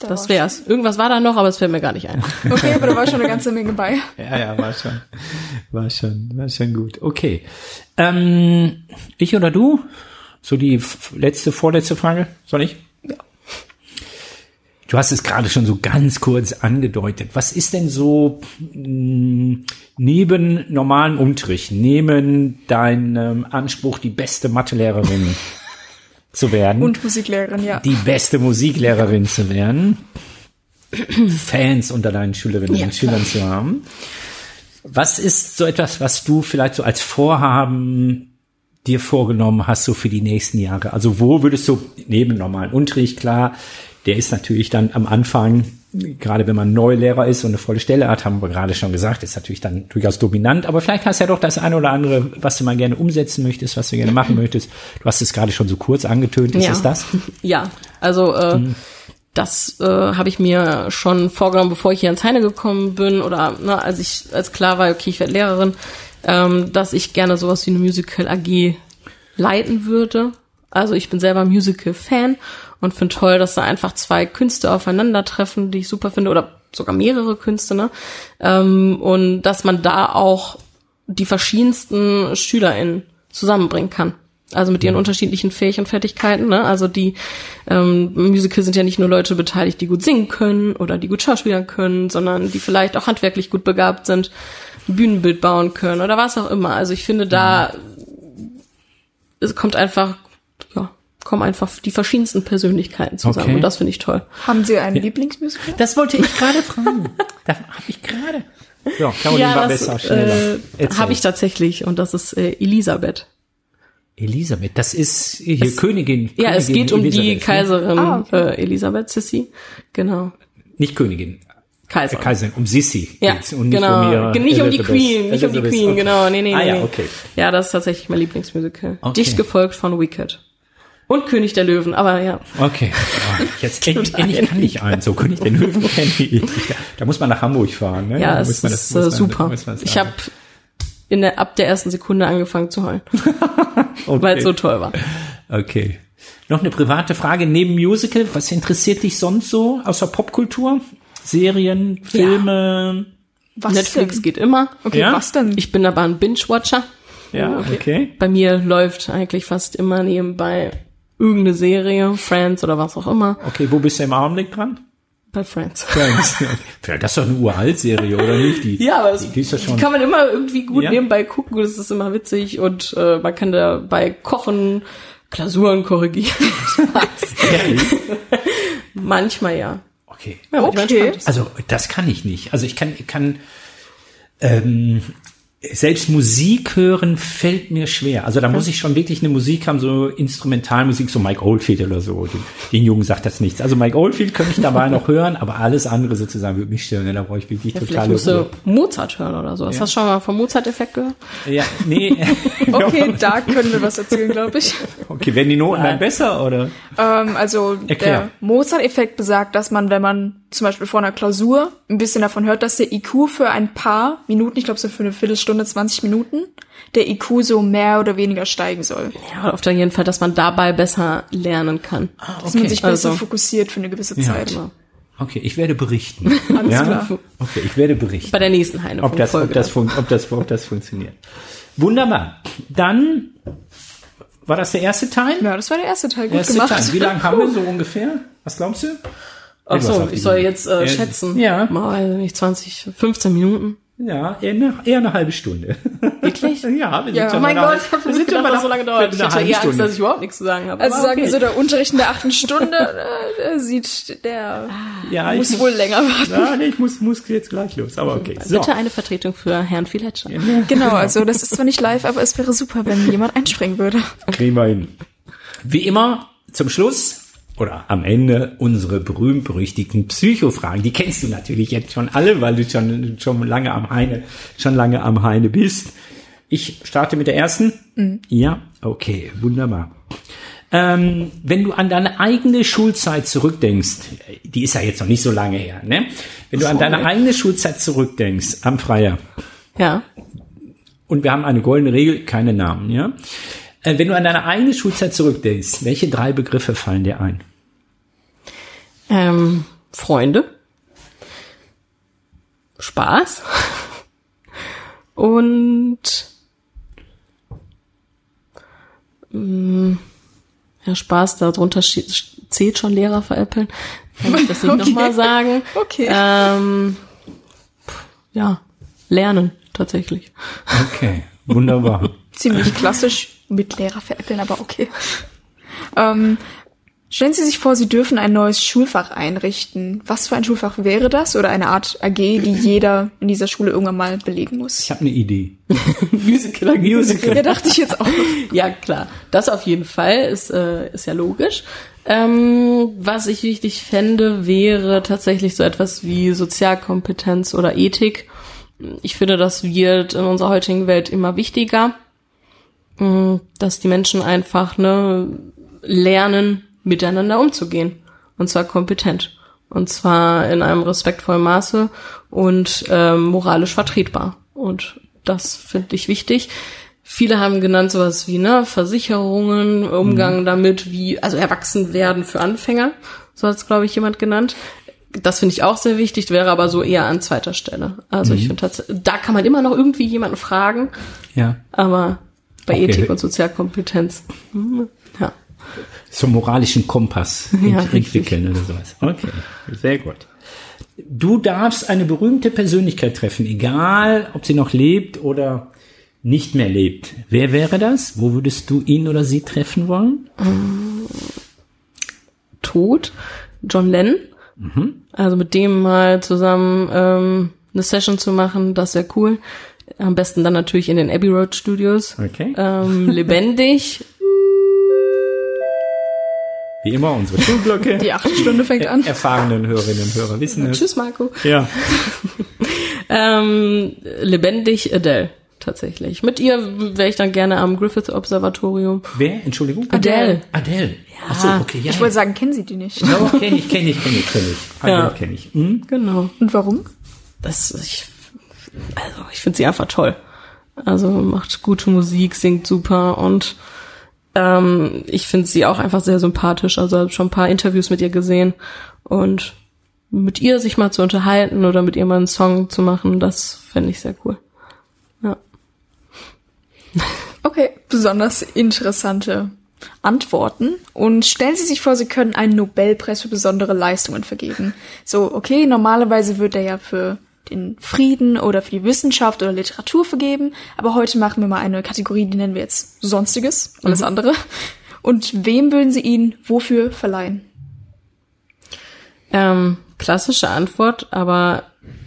Da das wär's. Schon. Irgendwas war da noch, aber es fällt mir gar nicht ein. Okay, aber da war schon eine ganze Menge bei. Ja, ja, war schon, war schon, war schon gut. Okay. Ähm, ich oder du? So die letzte, vorletzte Frage. Soll ich? Ja. Du hast es gerade schon so ganz kurz angedeutet. Was ist denn so mh, mm, neben normalen Unterricht, neben deinem Anspruch, die beste Mathelehrerin zu werden. Und Musiklehrerin, ja. Die beste Musiklehrerin zu werden. Fans unter deinen Schülerinnen ja, und Schülern zu haben. Was ist so etwas, was du vielleicht so als Vorhaben dir vorgenommen hast, so für die nächsten Jahre? Also wo würdest du neben normalen Unterricht, klar, der ist natürlich dann am Anfang gerade wenn man Neulehrer ist und eine volle Stelle hat, haben wir gerade schon gesagt, ist natürlich dann durchaus dominant. Aber vielleicht hast du ja doch das eine oder andere, was du mal gerne umsetzen möchtest, was du gerne machen möchtest. Du hast es gerade schon so kurz angetönt. Ist ja. es das? Ja, also äh, mhm. das äh, habe ich mir schon vorgenommen, bevor ich hier ans Heine gekommen bin oder ne, als ich als klar war, okay, ich werde Lehrerin, ähm, dass ich gerne sowas wie eine Musical AG leiten würde. Also ich bin selber Musical-Fan und finde toll, dass da einfach zwei Künste aufeinandertreffen, die ich super finde, oder sogar mehrere Künste, ne? Ähm, und dass man da auch die verschiedensten SchülerInnen zusammenbringen kann. Also mit ihren unterschiedlichen Fähigkeiten und Fertigkeiten. Ne? Also die ähm, Musical sind ja nicht nur Leute beteiligt, die gut singen können oder die gut schauspielern können, sondern die vielleicht auch handwerklich gut begabt sind, ein Bühnenbild bauen können oder was auch immer. Also ich finde, da es kommt einfach kommen einfach die verschiedensten Persönlichkeiten zusammen okay. und das finde ich toll. Haben Sie einen ja. Lieblingsmusical? Das wollte ich gerade fragen. da habe ich gerade. So, Caroline war besser, schneller. äh, habe ich tatsächlich und das ist äh, Elisabeth. Elisabeth, das ist hier Königin. Ja, es Königin geht um die Elisabeth, ne? Kaiserin Ah, okay. äh, Elisabeth Sissi. Genau. Nicht Königin. Kaiser. Äh, Kaiserin, um Sissi. Ja, geht's und genau. Nicht um, ihre nicht um die Elizabeth. Queen, nicht um die Queen, okay. genau. Nee, nee, Ah nee. ja, nee. okay. Ja, das ist tatsächlich mein Lieblingsmusical. Okay. Dicht gefolgt von Wicked. Und König der Löwen, aber ja. Okay. Oh, jetzt endlich, kann ich einen. So König den Löwen kenne ich. Da muss man nach Hamburg fahren. Ne? Ja, da es muss man ist muss äh, man- super. Ich habe in der, ab der ersten Sekunde angefangen zu heulen, okay. weil es so toll war. Okay. Noch eine private Frage neben Musical. Was interessiert dich sonst so außer Popkultur? Serien, Filme? Was Netflix denn? geht immer. Okay, Ja? was denn? Ich bin aber ein Binge-Watcher. Ja, okay. Bei mir läuft eigentlich fast immer nebenbei irgendeine Serie, Friends oder was auch immer. Okay, wo bist du im Augenblick dran? Bei Friends. Friends. Ja, das ist doch eine Uralt-Serie, oder nicht? Die, Ja, aber es, die, die ist ja schon. die kann man immer irgendwie gut Ja? nebenbei gucken. Das ist immer witzig und äh, man kann dabei kochen, Klausuren korrigieren. Manchmal ja. Okay. ja Okay. Also das kann ich nicht. Also ich kann, ich kann ähm, selbst Musik hören fällt mir schwer. Also da muss ich schon wirklich eine Musik haben, so Instrumentalmusik, so Mike Oldfield oder so. Den, den Jungen sagt das nichts. Also Mike Oldfield könnte ich dabei noch hören, aber alles andere sozusagen würde mich stören. Da brauche ich wirklich Ja, vielleicht totale musst Ruhe. du Mozart hören oder so. Hast du schon mal vom Mozart-Effekt gehört? Ja, nee. Okay, da können wir was erzählen, glaube ich. okay, werden die Noten dann besser oder? Ähm, also Erklär. der Mozart-Effekt besagt, dass man, wenn man zum Beispiel vor einer Klausur ein bisschen davon hört, dass der IQ für ein paar Minuten, ich glaube so für eine Viertelstunde, 20 Minuten, der IQ so mehr oder weniger steigen soll. Ja, auf jeden Fall, dass man dabei besser lernen kann. Dass man sich besser Also. fokussiert für eine gewisse Ja. Zeit. Okay, ich werde berichten. Alles ja? klar. Okay, ich werde berichten. Bei der nächsten ob das, ob, das ob, das, ob das funktioniert. Wunderbar. Dann war das der erste Teil? Ja, das war der erste Teil. Gut erste gemacht. Teil. Wie lange haben wir so ungefähr? Was glaubst du? Ach so, Irgendwas auf ich soll jetzt äh, schätzen. ja. Mal, nicht, 20, 15 Minuten. Ja, eher eine, eher eine halbe Stunde. Wirklich? ja, wir sind Ja. schon Oh mein Gott, ich hab wir nicht gedacht, dass einer- so lange dauert. Ich eher Angst, Stunde. dass ich überhaupt nichts zu sagen habe. Also Aber sagen wir okay. so, der Unterricht in der achten Stunde äh, sieht, der ja, ich muss wohl länger warten. Ja, nee, ich muss, muss jetzt gleich los. Aber okay. So. Bitte eine Vertretung für Herrn Filetscher. Genau, also das ist zwar nicht live, aber es wäre super, wenn jemand einspringen würde. Kriegen wir hin. Wie immer, zum Schluss oder am Ende unsere berühmt-berüchtigten Psychofragen. Die kennst du natürlich jetzt schon alle, weil du schon, schon lange am Heine, schon lange am Heine bist. Ich starte mit der ersten. Ja, okay, wunderbar. Ähm, wenn du an deine eigene Schulzeit zurückdenkst, die ist ja jetzt noch nicht so lange her, ne? Wenn du an deine eigene Schulzeit zurückdenkst, am Freier, Ja. und wir haben eine goldene Regel, keine Namen, ja. Äh, wenn du an deine eigene Schulzeit zurückdenkst, welche drei Begriffe fallen dir ein? Ähm, Freunde. Spaß. Und mm, ja, Spaß, darunter zählt schon Lehrer veräppeln. Kann ich das nicht Okay. nochmal sagen? Okay. Ähm, ja, lernen tatsächlich. Okay, wunderbar. Ziemlich klassisch mit Lehrer veräppeln, aber okay. Ähm, stellen Sie sich vor, Sie dürfen ein neues Schulfach einrichten. Was für ein Schulfach wäre das? Oder eine Art AG, die jeder in dieser Schule irgendwann mal belegen muss? Ich habe eine Idee. Musical. Musical. Ja, dachte ich jetzt auch. Ja, klar. Das auf jeden Fall ist, äh, ist ja logisch. Ähm, was ich wichtig fände, wäre tatsächlich so etwas wie Sozialkompetenz oder Ethik. Ich finde, das wird in unserer heutigen Welt immer wichtiger, mh, dass die Menschen einfach ne, lernen, miteinander umzugehen. Und zwar kompetent. Und zwar in einem respektvollen Maße und ähm, moralisch vertretbar. Und das finde ich wichtig. Viele haben genannt sowas wie ne, Versicherungen, Umgang damit, wie, also erwachsen werden für Anfänger. So hat es, glaube ich, jemand genannt. Das finde ich auch sehr wichtig, wäre aber so eher an zweiter Stelle. Also ich finde tatsächlich, da kann man immer noch irgendwie jemanden fragen, Ja. aber bei Okay. Ethik und Sozialkompetenz, hm, ja. Zum moralischen Kompass Ja, ent richtig. entwickeln oder sowas. Okay, sehr gut. Du darfst eine berühmte Persönlichkeit treffen, egal ob sie noch lebt oder nicht mehr lebt. Wer wäre das? Wo würdest du ihn oder sie treffen wollen? Tod, John Lennon. Also mit dem mal zusammen ähm, eine Session zu machen, das wäre cool. Am besten dann natürlich in den Abbey Road Studios. Okay. Ähm, lebendig. Wie immer unsere Schulglocke. Die achte Stunde fängt an. Erfahrenen Hörerinnen und Hörer wissen es. Tschüss, Marco. Ja. Ähm, lebendig Adele, tatsächlich. Mit ihr wäre ich dann gerne am Griffith Observatorium. Wer? Entschuldigung? Adele. Adele. Ach so, okay, ja. Ich wollte sagen, kennen Sie die nicht? ja. Oh, kenne ich, kenne ich, kenne ich, kenne ich. Adele Ja. kenne ich. Hm? Genau. Und warum? Das, ich, also ich finde sie einfach toll. Also macht gute Musik, singt super und ähm, ich finde sie auch einfach sehr sympathisch. Also habe schon ein paar Interviews mit ihr gesehen und mit ihr sich mal zu unterhalten oder mit ihr mal einen Song zu machen, das fände ich sehr cool. Ja. Okay, besonders interessante Antworten. Und stellen Sie sich vor, Sie können einen Nobelpreis für besondere Leistungen vergeben. So, okay, normalerweise wird er ja für den Frieden oder für die Wissenschaft oder Literatur vergeben, aber heute machen wir mal eine Kategorie, die nennen wir jetzt Sonstiges, alles andere. Und wem würden Sie ihn wofür verleihen? Ähm, klassische Antwort, aber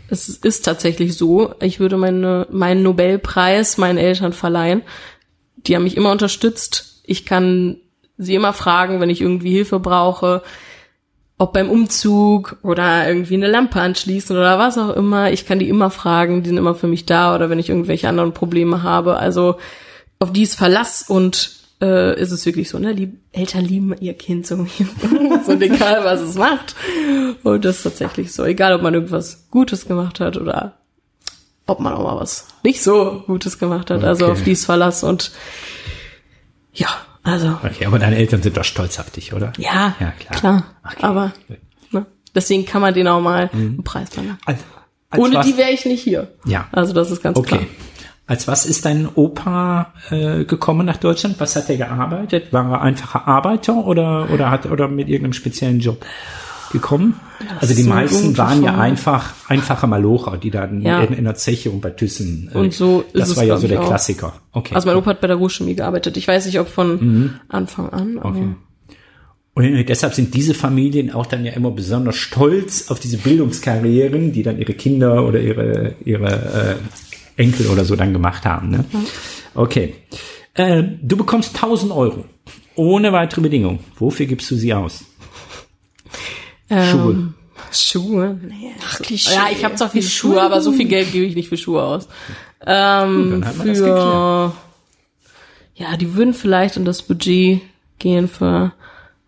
es ist tatsächlich so. Ich würde meine, meinen Nobelpreis meinen Eltern verleihen. Die haben mich immer unterstützt. Ich kann sie immer fragen, wenn ich irgendwie Hilfe brauche, ob beim Umzug oder irgendwie eine Lampe anschließen oder was auch immer. Ich kann die immer fragen, die sind immer für mich da oder wenn ich irgendwelche anderen Probleme habe. Also auf die ist Verlass und äh, ist es wirklich so, ne? Lieb Eltern lieben ihr Kind so, so egal, was es macht. Und das ist tatsächlich so. Egal, ob man irgendwas Gutes gemacht hat oder ob man auch mal was nicht so Gutes gemacht hat. Also Okay. auf die ist Verlass und ja, also Okay, aber deine Eltern sind doch stolz auf dich, oder? ja, Ja, klar. klar. Okay. Aber ne? deswegen kann man denen auch mal einen Preis verleihen. Als, als Ohne was, die wäre ich nicht hier. Ja. Also das ist ganz Okay. klar. Als was ist dein Opa äh, gekommen nach Deutschland? Was hat er gearbeitet? War er einfacher Arbeiter oder oder hat oder mit irgendeinem speziellen Job gekommen? also die meisten waren ja einfach einfache Malocher, die dann Ja. in, in der Zeche und bei Thyssen. Äh, Und so ist das es, war ja so der auch. Klassiker. Okay. Also mein Opa hat bei der Ruhrchemie gearbeitet. Ich weiß nicht, ob von Anfang an. Okay. Und deshalb sind diese Familien auch dann ja immer besonders stolz auf diese Bildungskarrieren, die dann ihre Kinder oder ihre, ihre äh, Enkel oder so dann gemacht haben. Ne? Okay. Äh, du bekommst 1000 Euro ohne weitere Bedingung. Wofür gibst du sie aus? Schuhe. Ähm, Schuhe? Nee. Ach, Klischee. Ja, ich habe zwar viele Schuhe, aber so viel Geld gebe ich nicht für Schuhe aus. Ähm, dann hat man das für ja, die würden vielleicht in das Budget gehen für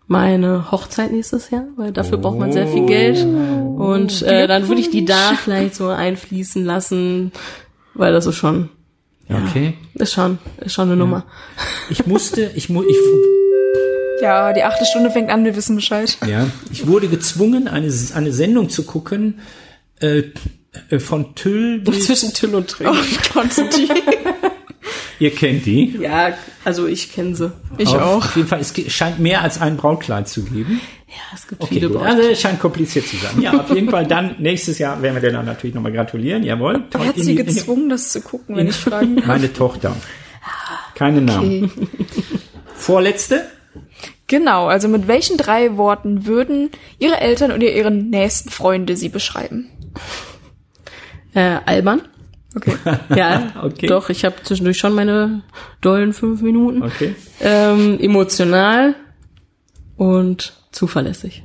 meine Hochzeit nächstes Jahr, weil dafür braucht man sehr viel Geld. Und äh, dann würde ich die da vielleicht so einfließen lassen, weil das ist schon, Okay. ist schon, ist schon eine Nummer. Ich musste, ich, mu ich, Ja, die achte Stunde fängt an, wir wissen Bescheid. ja, ich wurde gezwungen, eine, eine Sendung zu gucken äh, äh, von Tüll bis, Zwischen Till und Tränen. Konstantin. ihr kennt die. Ja, also ich kenne sie. Ich auf, auch. Auf jeden Fall, es scheint mehr als ein Brautkleid zu geben. Ja, es gibt Okay, viele gut. Also es scheint kompliziert zu sein. Ja, auf jeden Fall dann nächstes Jahr werden wir dir dann natürlich nochmal gratulieren. Jawohl. Wer hat sie gezwungen, das zu gucken, wenn ich fragen darf? Meine Tochter. Keine Namen. Okay. Vorletzte? Genau, also mit welchen drei Worten würden Ihre Eltern oder Ihre nächsten Freunde Sie beschreiben? Äh, albern. Okay. Ja, Okay. doch, ich habe zwischendurch schon meine dollen fünf Minuten. Okay. Ähm, emotional und zuverlässig.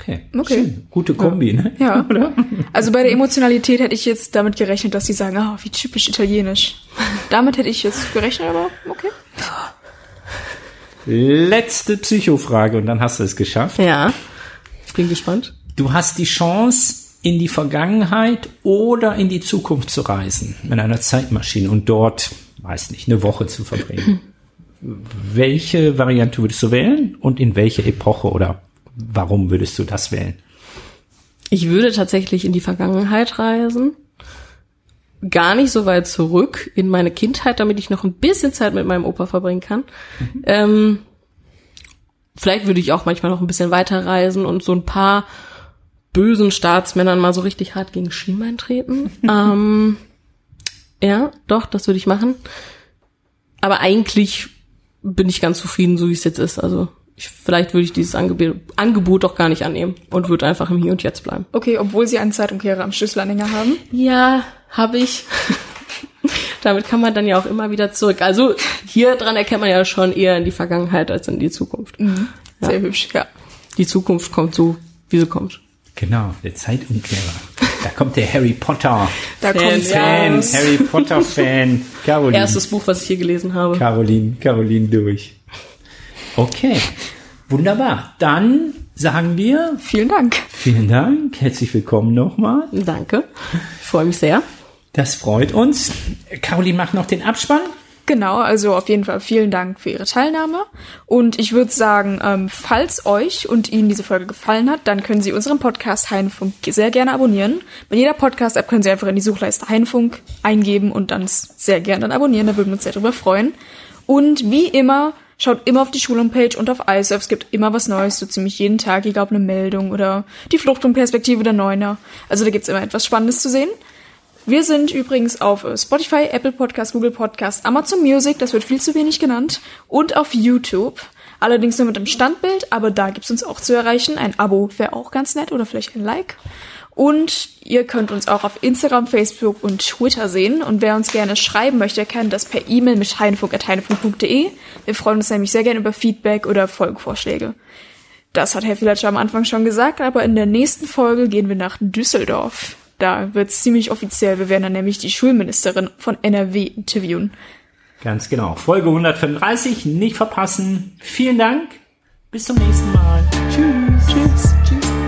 Okay. Okay. Schön. Gute Kombi, ne? Ja. Also bei der Emotionalität hätte ich jetzt damit gerechnet, dass Sie sagen, ah, wie typisch italienisch. Damit hätte ich jetzt gerechnet, aber okay. Letzte Psychofrage und dann hast du es geschafft. Ja, ich bin gespannt. Du hast die Chance, in die Vergangenheit oder in die Zukunft zu reisen mit einer Zeitmaschine und dort, weiß nicht, eine Woche zu verbringen. Welche Variante würdest du wählen und in welche Epoche oder warum würdest du das wählen? Ich würde tatsächlich in die Vergangenheit reisen. Gar nicht so weit zurück in meine Kindheit, damit ich noch ein bisschen Zeit mit meinem Opa verbringen kann. Ähm, vielleicht würde ich auch manchmal noch ein bisschen weiter reisen und so ein paar bösen Staatsmännern mal so richtig hart gegen Schienbein treten. ähm, ja, doch, das würde ich machen. Aber eigentlich bin ich ganz zufrieden, so wie es jetzt ist. Also ich, vielleicht würde ich dieses Angebot, Angebot doch gar nicht annehmen und würde einfach im Hier und Jetzt bleiben. Okay, obwohl Sie einen Zeitumkehrer am Schlüsselanhänger haben. Ja, habe ich. Damit kann man dann ja auch immer wieder zurück. Also hier dran erkennt man ja schon eher in die Vergangenheit als in die Zukunft. Sehr Ja. hübsch, ja. Die Zukunft kommt so, wie sie kommt. Genau, der Zeitumkehrer. Da kommt der Harry Potter Da Fan, kommt's ja. Fan, raus. Harry Potter Fan. Caroline. Erstes Buch, was ich hier gelesen habe. Caroline, Caroline durch. Okay, wunderbar. Dann sagen wir Vielen Dank. vielen Dank, herzlich willkommen nochmal. Danke. Ich freue mich sehr. Das freut uns. Caroline macht noch den Abspann. Genau, also auf jeden Fall vielen Dank für Ihre Teilnahme. Und ich würde sagen, ähm, falls euch und Ihnen diese Folge gefallen hat, dann können Sie unseren Podcast Heinfunk sehr gerne abonnieren. Bei jeder Podcast-App können Sie einfach in die Suchleiste Heinfunk eingeben und dann sehr gerne dann abonnieren. Da würden wir uns sehr drüber freuen. Und wie immer, schaut immer auf die Schulhomepage und auf iSurf. Es gibt immer was Neues, so ziemlich jeden Tag, egal ob eine Meldung oder die Fluchtpunktperspektive der Neuner. Also da gibt's immer etwas Spannendes zu sehen. Wir sind übrigens auf äh, Spotify, Apple Podcast, Google Podcast, Amazon Music, das wird viel zu wenig genannt, und auf YouTube. Allerdings nur mit dem Standbild, aber da gibt's uns auch zu erreichen. Ein Abo wäre auch ganz nett oder vielleicht ein Like. Und ihr könnt uns auch auf Instagram, Facebook und Twitter sehen. Und wer uns gerne schreiben möchte, kann das per E-Mail mit heinfunk.heinfunk.de. Wir freuen uns nämlich sehr gerne über Feedback oder Folgenvorschläge. Das hat Herr Villager am Anfang schon gesagt, aber in der nächsten Folge gehen wir nach Düsseldorf. Da wird's ziemlich offiziell. Wir werden dann nämlich die Schulministerin von NRW interviewen. Ganz genau. Folge 135, nicht verpassen. Vielen Dank. Bis zum nächsten Mal. Tschüss. Tschüss. Tschüss.